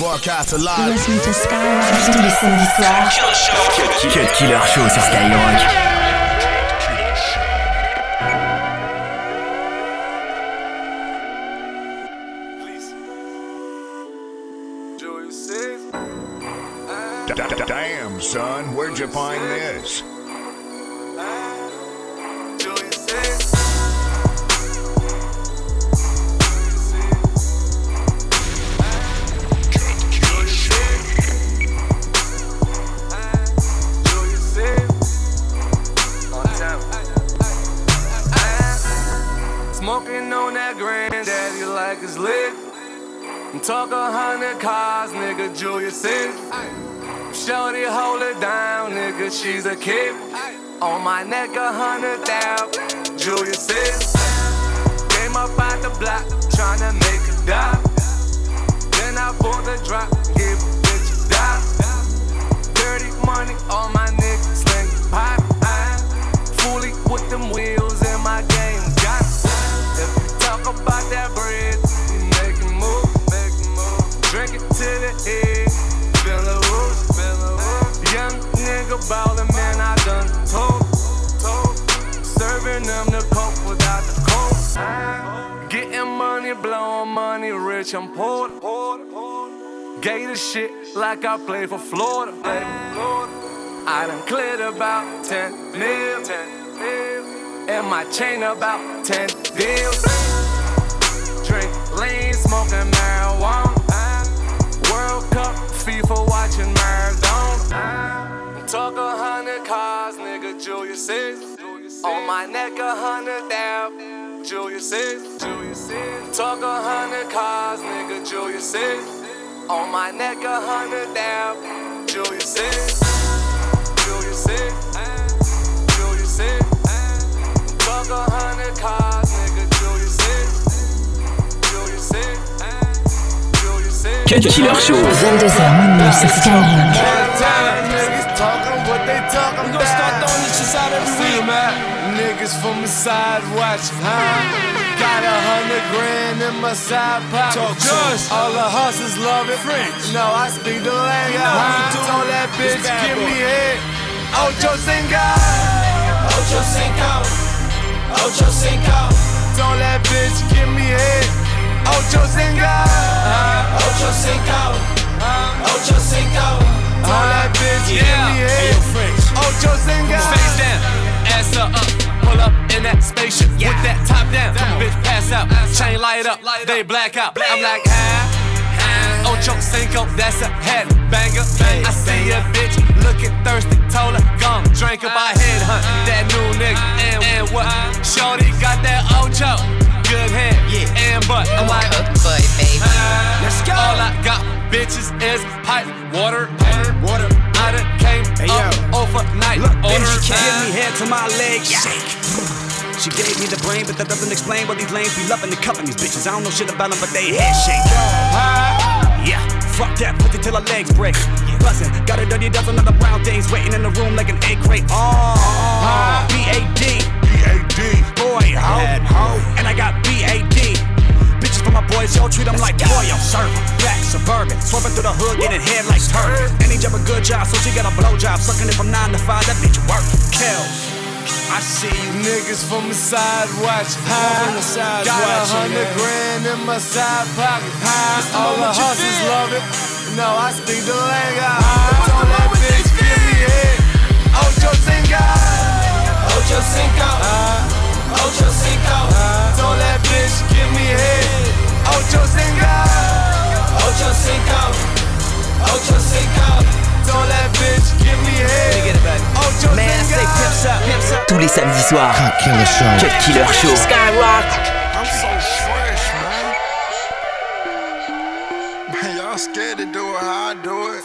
Broadcast You're alive. listening to Skyrock tous les samedis soirs. Cut Killer Show sur Skyrock. Damn, son, where'd you find this? I'm talking hundred cars, nigga, Julius is. Shorty hold it down, nigga, she's a kid. On my neck, a hundred thousand, Julius is. Came up out the block, tryna make a dime. Then I bought the drop, give a bitch a dime. Dirty money on my niggas, sling pop. Fully with them wheels in my game, got it. If you talk about that bread, money, rich, I'm poor. Gator shit like I play for Florida. I done cleared about 10 mil. 10 mil. And my chain about 10 deals. Drink lean, smoking marijuana. World Cup, FIFA watching marathon. Talk a hundred cars, nigga, Julius is. On my neck, a hundred thousand. Julius is. Julius is. Talk a hundred cars, nigga, Julius is. On my neck, a hundred thousand. Julius is. Julius is. Julius is. Talk a hundred cars, nigga, Julius is. Julius is. Julius is. Cut Killer Show. 22h minuit sur Skyrock. Niggas talking what they talking we gonna start throwing this shit out every week, man. Niggas from the side watching, huh? Got a hundred grand in my side pocket. Talk just. All the hustlers love it. French. No, I speak the language. huh? Told that bitch, give me head. Ocho Cinco. Ocho Cinco. Ocho Cinco. Told that bitch, give me head. Ocho Cinco. Ocho Cinco. Ocho Cinco. Told that bitch, give me head. Ocho Cinco. Face down, ass up. Pull up in that spaceship with that top down. Bitch pass out, chain light up, they black out. I'm like, ah, Ocho Cinco, that's a head banger. I see a bitch looking thirsty, told her, come drink up, I head hunt that new nigga. And, and what? Shorty got that Ocho, good head, yeah, and butt. I'm like, let's go. All I got, bitches, is pipe, water. Overnight. Look, bitch, give me head to my legs shake. She gave me the brain, but that doesn't explain why these lanes be loving and cuffing these bitches. I don't know shit about them, but they head shake. Yeah, fuck that, put it till her legs break. Buzzing, got a dirty dozen of the brown things waiting in the room like an egg crate. Oh, B-A-D, B.A.D. boy, ho, ho. And I got B-A-D. Bitches for my boys, yo, treat them like boy, yo, serve. Black, suburban, swerving through the hood, getting head like turd. He a good job, so she got a blow job. Sucking it from 9 to 5, that bitch work. Kills. I see you niggas from the side watch. High. the sides Got a hundred yeah. grand in my side pocket. High. All the hustlers love it. No, I speak the language. I told that bitch, give me head. Ocho Cinco. Ocho Cinco. Ocho Cinco. Told that bitch, give me head. Ocho Cinco. Ocho Cinco. Ocho Cinco. Told that bitch, give me head. Ocho Man, Cinco. say pimps up, pimps up. Tous les samedis soirs. Cut Killer Show. Cut Killer Show. Skyrock. I'm so fresh, man. Man, y'all scared to do it how I do it.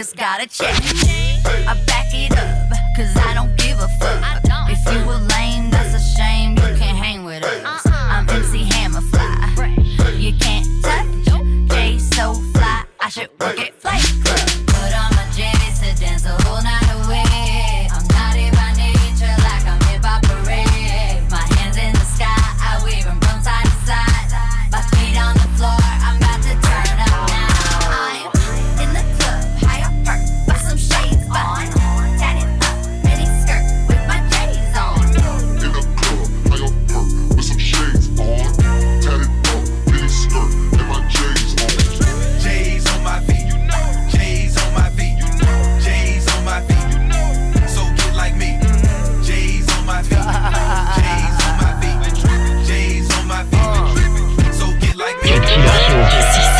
Just gotta check. I back it up, cause I don't give a fuck. If you were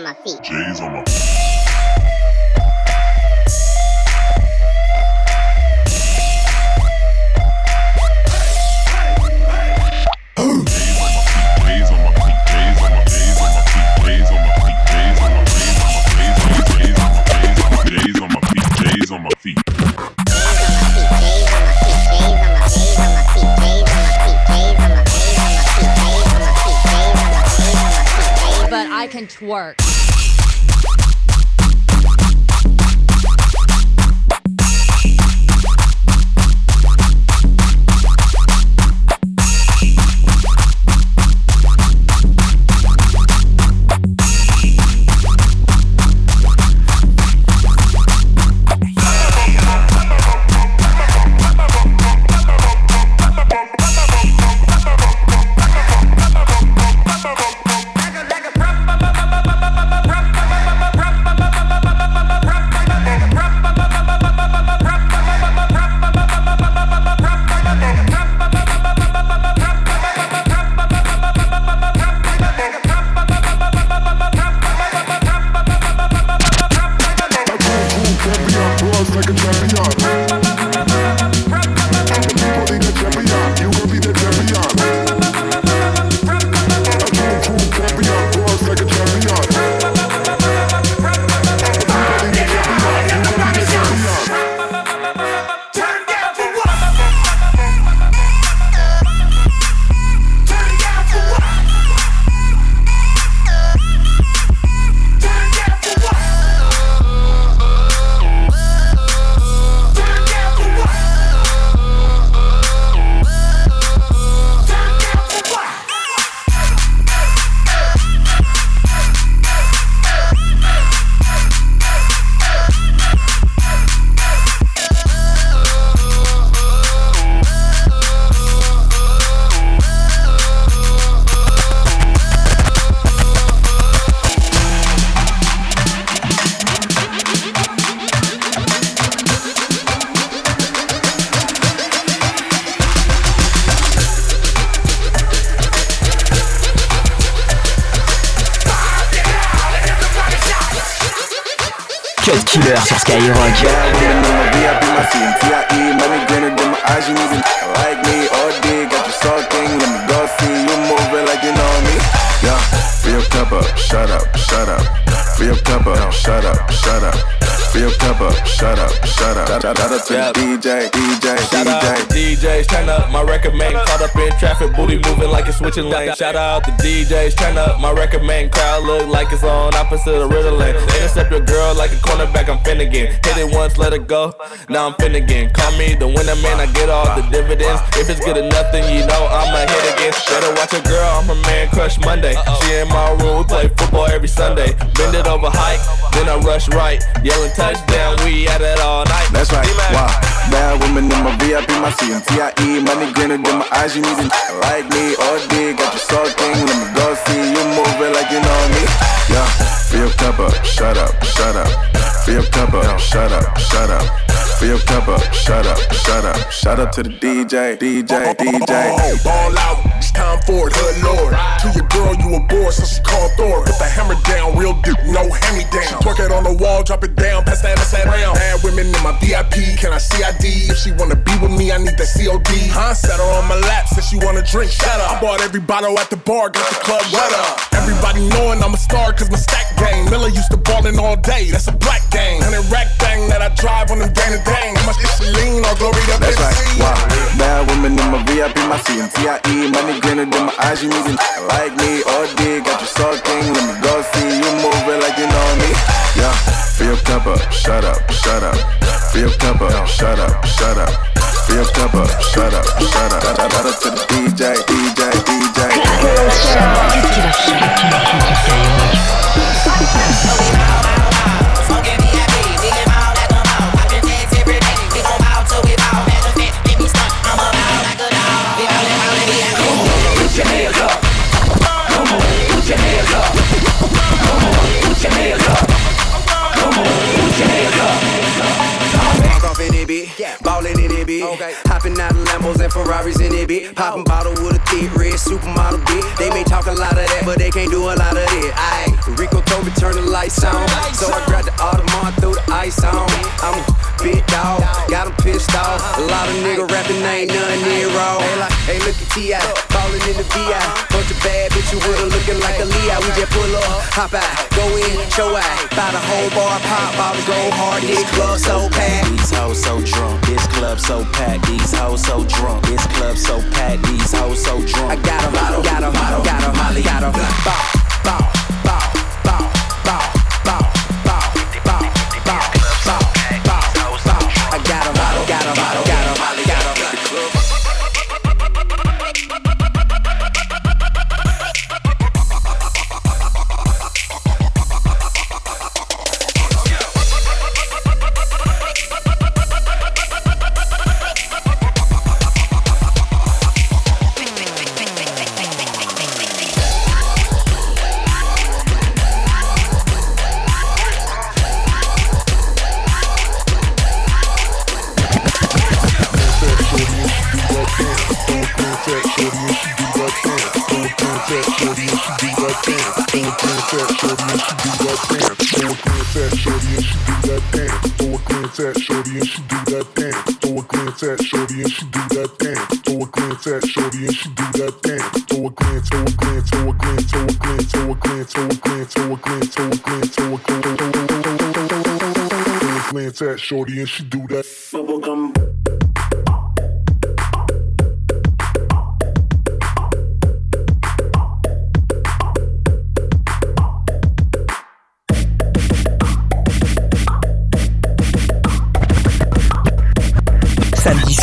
On my feet. J's on my J's feet. But fill your cup up, shut up, shut up. Fill your cup up, shut up, shut up. Fill your cup up, shut up, shut up. Shout out to the DJ, DJ, Shout out DJ. to DJs, turn up my record man. Caught up in traffic, booty moving like it's switching lanes. Shout out to DJs, turn up my record man. Crowd look like it's on opposite of Ritalin. Intercept your girl like a cornerback, I'm Finnegan. Hit it once, let it go. Now I'm Finnegan. Call me the winner man, I get all the dividends. If it's good enough, then you know I'ma hit again. Better watch a girl, I'm her man crush Monday. She in my room, we play football every Sunday. Bend it over hike, then I rush right. Yelling touchdown, we at it all night. That's right. Wow. Bad woman in my VIP, my CMTIE. Money greener than my eyes, you need to like me all day. Got you sulking, let me go see you moving like you know me. Yeah, your cup up, shut up, shut up. Your cup up, shut up, shut up. Your cup up, shut up, shut up. Shout out to the DJ, DJ, DJ. Ball out, it's time for it, hood lord. To your girl, you a bore, so she called Thor. Put the hammer down, real deep, no hand me down. Twerk it on the wall, drop it down, pass that ass around. Bad women in my VIP, can I see ID? If she wanna be with me, I need that COD. Huh? Set her on my lap, said she wanna drink, shut up. I bought every bottle at the bar, got the club wet up. Everybody knowing I'm a star, cause my stack game. Miller used to ballin' all day, that's a black gang. Hundred rack thing that I drive on them gang to gang. My shit lean, all glory to That's right, wow. Bad women in my VIP, my CMTIE. Money greener than my eyes, you need like me all day. Got you sulking, let me go see you moving like you know me. Yeah, fill your cup up, shut up, shut up. Fill your cup up, shut up, shut up. Fill your cup up, shut up, shut up. Shout out to the DJ, DJ, DJ. Put Popping bottle with a thick red supermodel, bitch. They may talk a lot of that, but they can't do a lot of it. Aye. Rico told me turn the lights on. So I grabbed the Audemars, threw the ice on. I'm a big dog, got him pissed off. A lot of nigga rapping ain't nothing near raw. Hey, like, hey, look at T.I. Ballin' in the VI. Bunch of bad bitches with her looking like a Leo. We just pull up, hop out, go in, show out. Buy the whole bar, pop bottles, go hard, hit club so packed. These hoes so drunk, this club so packed. These hoes so drunk, this club so packed. These hoes so drunk. I got 'em, got 'em, got 'em, got 'em, got 'em. Bow, bow, Shorty and she do that.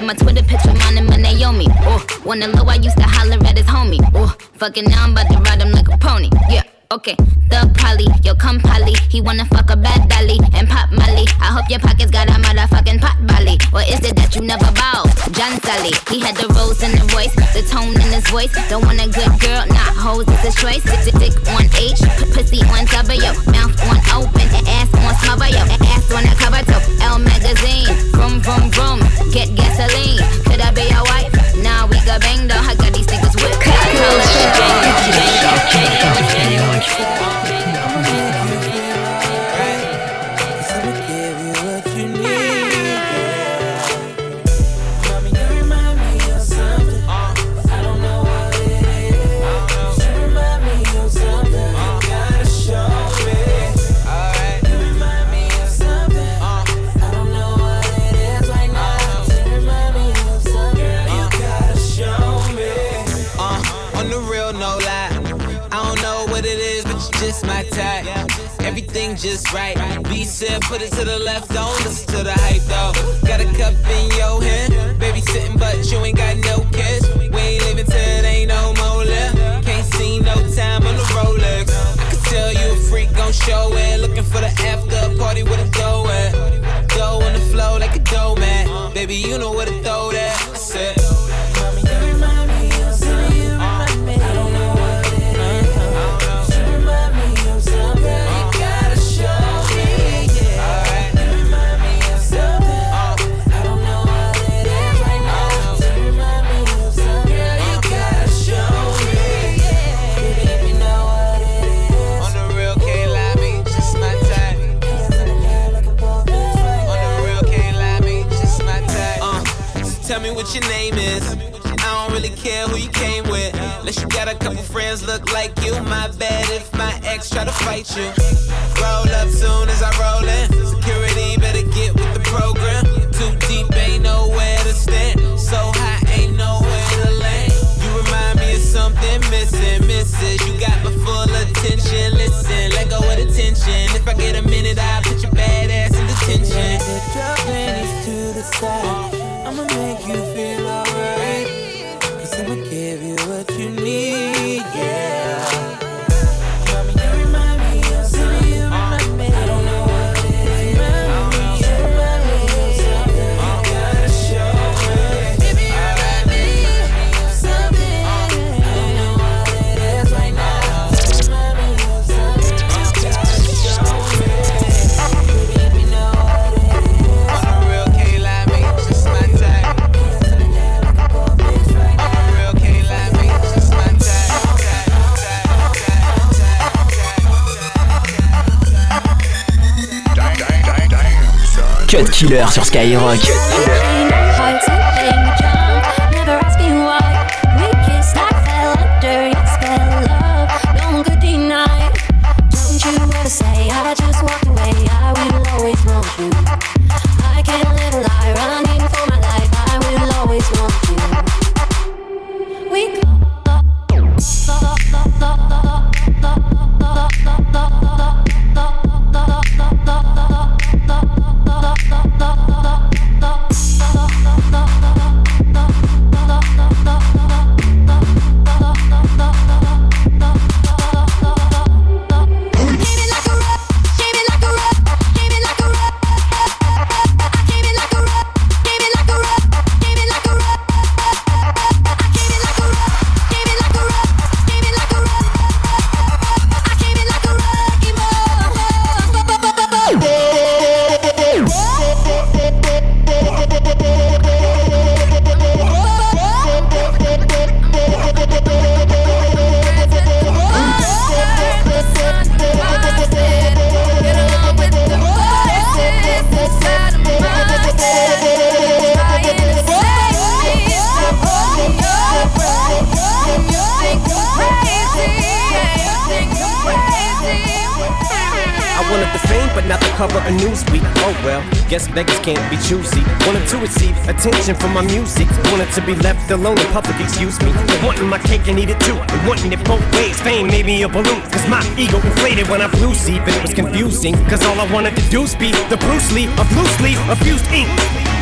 in my Twitter picture, mine and my Naomi. Oh, when the low, I used to holler at his homie. Oh, fucking now I'm about to ride him like a pony. Yeah. Okay, the poly, yo come poly. He wanna fuck a bad dolly and pop Molly. I hope your pockets got a motherfucking pot Molly. Or is it that you never bow? John Sally? he had the rose in the voice, the tone in his voice. Don't want a good girl, not hoes, it's a choice. Dick, dick on H, pussy on W, mouth on open, ass on smother, yo, ass on a cover, top L magazine, vroom vroom vroom, get gasoline. Could I be your wife? Now we got bang down, I got these niggas whipped. Yeah. you. right. B said, put it to the left, don't listen to the hype though. Got a cup in your hand, baby sitting, but you ain't got no kids. We ain't living till it ain't no more left. Can't see no time on the Rolex. I can tell you a freak gon' show it. Looking for the after party with a dough at. Dough on the flow like a dough man. Baby, you know what it throw But she got a couple friends look like you. My bad if my ex try to fight you. Roll up soon as I roll in. Security Killer sur Skyrock. Attention from my music. Wanted to be left alone in public, excuse me. Wanting my cake and eat it too. Wanting it both ways. Fame made me a balloon. Cause my ego inflated when I flew see, but it was confusing. Cause all I wanted to do was be the Bruce Lee of loose leaf, abused ink.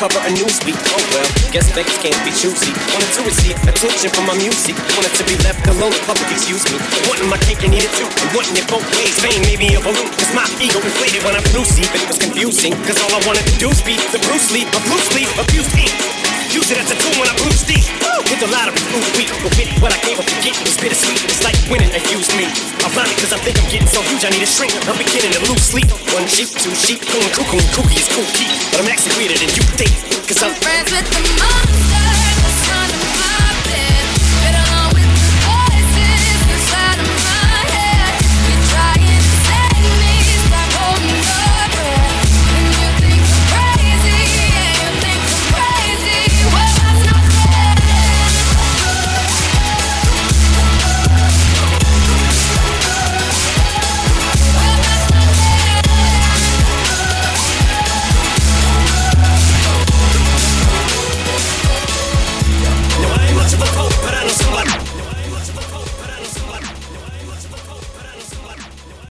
Cover of Newsweek. Oh well, guess beggars can't be choosy. Wanted to receive attention from my music. Wanted to be left alone public, excuse me. Wanting my cake and eat it too. And wanting it both ways. Fame made me a balloon. Cause my ego inflated when I flew see, but it was confusing. Cause all I wanted to do was be the Bruce Lee of leaf, abused ink. Use it as a tool when I blew steam. Hit the lottery, ooh wee. But with what I gave up to get was bittersweet. It's like winning and use me. Ironic, cause I think I'm getting so huge I need a shrink. I'm beginning to lose sleep. One sheep, two sheep, going cuckoo and kooky is. But I'm actually weirder than you think. Cause I'm friends with the monster.